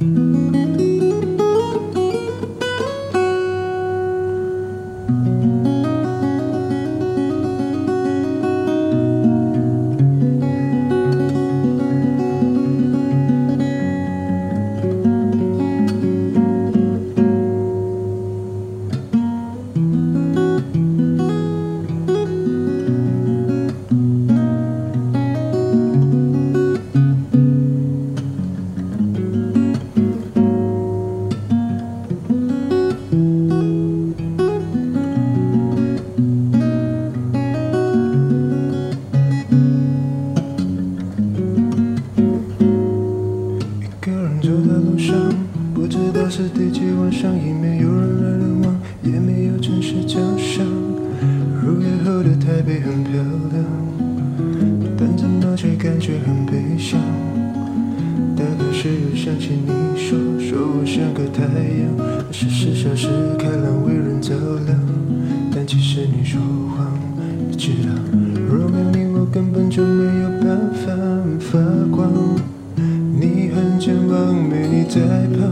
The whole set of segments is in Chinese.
一大概是又想起你说，说我像个太阳，二十四小时开朗，为人照亮。但其实你说谎，你知道，若没有你，我根本就没有办法发光。你很健忘，没你在旁，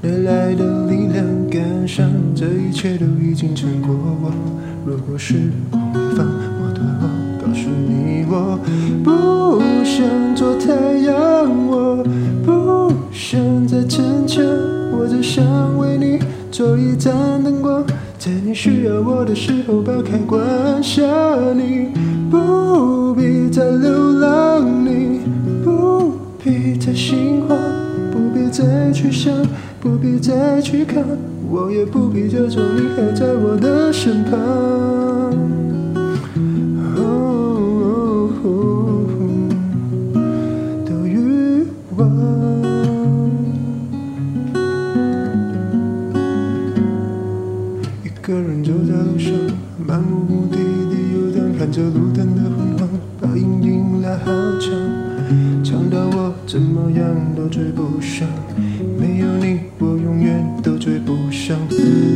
哪来的力量感伤？这一切都已经成过往。如果时光回放，我多好告诉你，我不想做太阳，想再逞强，我只想为你做一盏灯光，在你需要我的时候把开关下。你不必再流浪，你不必再心慌，不必再去想，不必再去看，我也不必假装你还在我的身旁。哦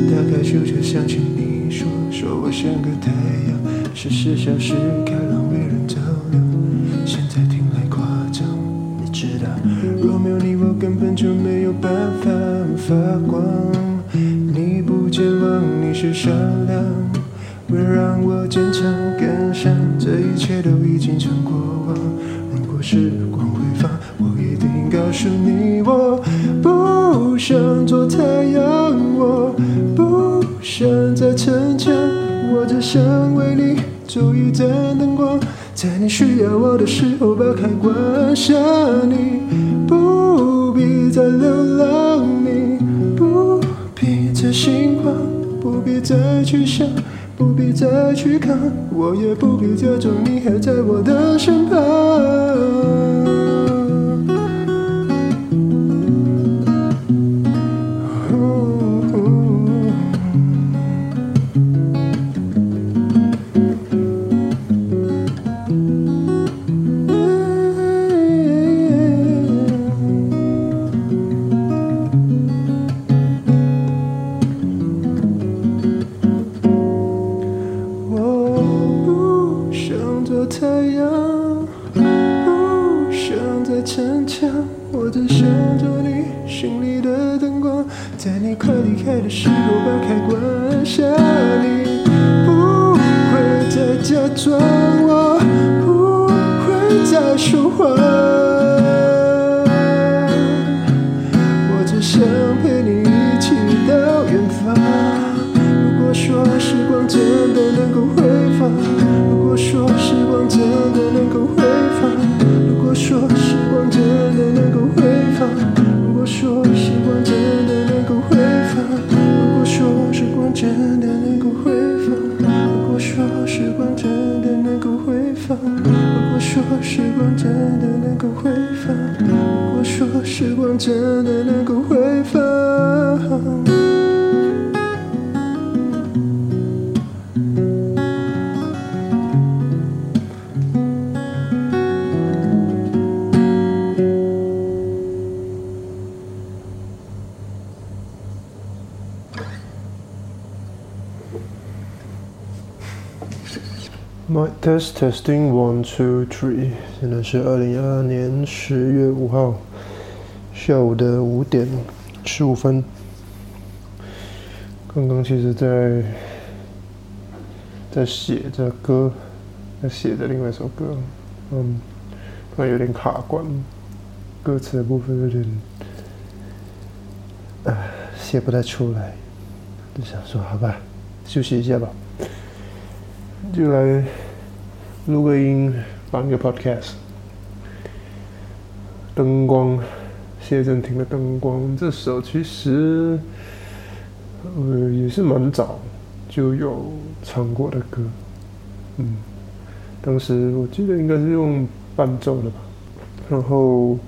打开书就想起你说，说我像个太阳，二十四小时开朗，为人照亮。现在听来夸张，你知道，若没有你，我根本就没有办法发光。你不健忘，你是善良，会让我坚强赶上，这一切都已经成过往。如果时光回放，我一定告诉你，我不想做太阳，我想再逞强，我只想为你做一盏灯光，在你需要我的时候把开关下。你不必再流浪，你不必再心慌，不必再去想，不必再去看，我也不必假装你还在我的身旁。做太阳，不想再逞强，我只想做你心里的灯光，在你快离开的时候把开关按下。你不会再假装，我不会再说谎，真的能够回放。My test testing one two three，现在是二零二二年十月五号下午的五点十五分。刚刚其实在在写着歌，在写着另外一首歌，嗯，突然有点卡关，歌词的部分有点，唉，写不太出来，就想说好吧，休息一下吧，就来录个音，放个 podcast，灯光。谢震廷的《灯光》这首其实，呃，也是蛮早就有唱过的歌，嗯，当时我记得应该是用伴奏的吧，然后，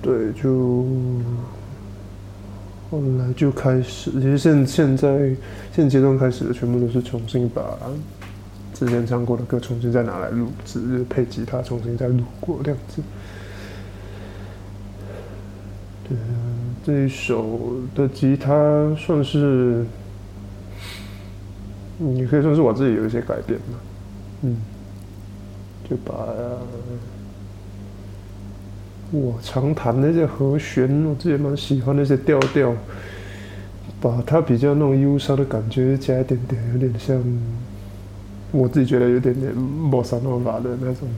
对，就后来就开始，其实现现在现阶段开始的全部都是重新把。之前唱过的歌重新再拿来录制，配吉他重新再录过这样子。对，这一首的吉他算是，你可以算是我自己有一些改变嘛。嗯，就把我常弹那些和弦，我自己蛮喜欢那些调调，把它比较那种忧伤的感觉加一点点，有点像。我自己觉得有点点莫萨诺瓦的那种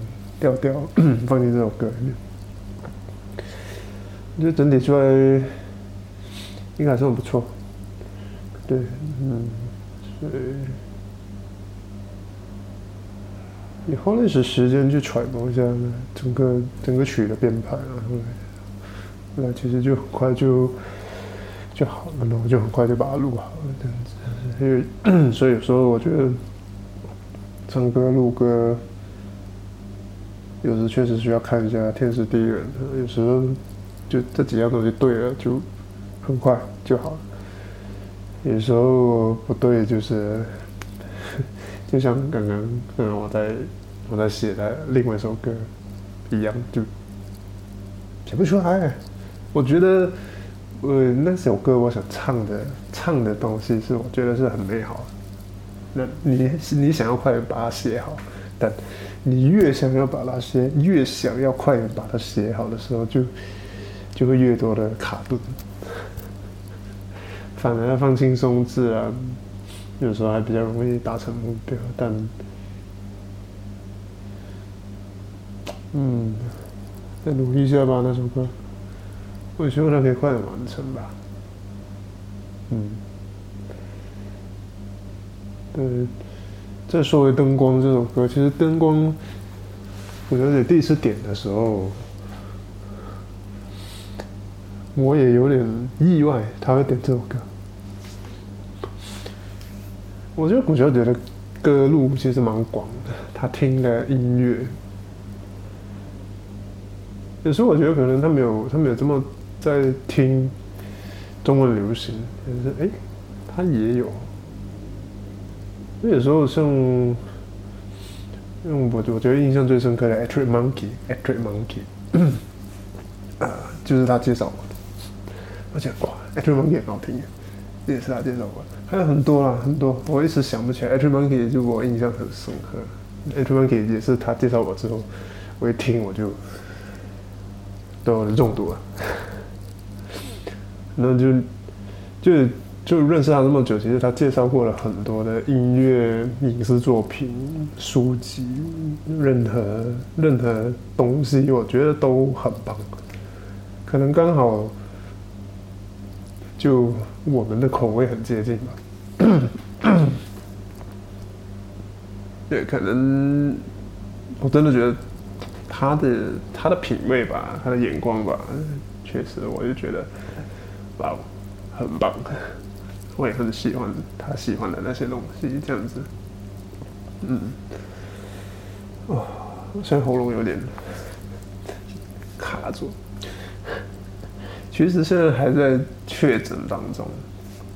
调调，放进这首歌里面，我觉得整体出来应该还算不错。对，嗯，所以你花了一些时间去揣摩一下整个整个曲的编排，然后后来其实就很快就就好了，然后就很快就把它录好了这样子。因为 所以有时候我觉得。唱歌、录歌，有时确实需要看一下天时地利人和。有时候就这几样东西对了，就很快就好了。有时候不对，就是就像刚刚刚刚我在我在写的另外一首歌一样，就写不出来。我觉得，呃，那首歌我想唱的唱的东西是我觉得是很美好的。那你你想要快点把它写好，但你越想要把它写，越想要快点把它写好的时候，就就会越多的卡顿。反而放轻松自然，有时候还比较容易达成目标。但嗯，再努力一下吧，那首歌，我希望它可以快点完成吧。嗯。对，再说回《灯光》这首歌，其实《灯光》，我觉得第一次点的时候，我也有点意外，他会点这首歌。我觉得古小姐的歌路其实蛮广的，她听的音乐，有时候我觉得可能他没有，他没有这么在听中文流行，但是哎，他也有。有时候像，用我我觉得印象最深刻的《a t r i Monkey》，《a t r i Monkey》，啊，就是他介绍我的，而且哇，《a t r i Monkey》很好听，也是他介绍我，还有很多啦，很多，我一时想不起来，《a t r i Monkey》就我印象很深刻，《a t r i Monkey》也是他介绍我之后，我一听我就都中毒了，那就就。就认识他那么久，其实他介绍过了很多的音乐、影视作品、书籍，任何任何东西，我觉得都很棒。可能刚好就我们的口味很接近吧。对，可能我真的觉得他的他的品味吧，他的眼光吧，确实，我就觉得哇，很棒。我也很喜欢他喜欢的那些东西，这样子。嗯，哦，现在喉咙有点卡住。其实现在还在确诊当中，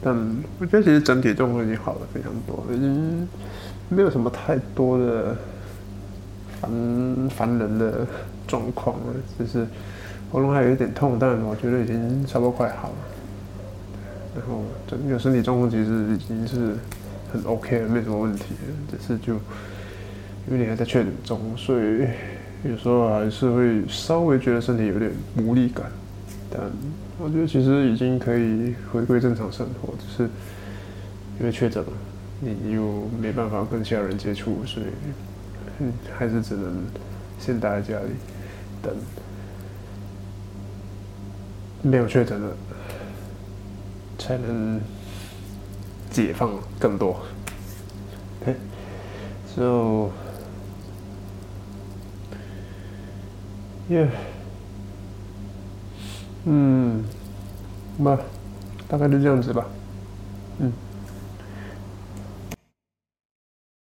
但我觉得其实整体状况已经好了非常多，已经没有什么太多的烦烦人的状况了。就是喉咙还有一点痛，但我觉得已经差不多快好了。然后整个身体状况其实已经是很 OK 了，没什么问题，只是就因为你还在确诊中，所以有时候还是会稍微觉得身体有点无力感，但我觉得其实已经可以回归正常生活，只是因为确诊了，你又没办法跟其他人接触，所以，还是只能先待在家里等。没有确诊了，才能解放更多。哎，so。耶，嗯，那，大概就这样子吧，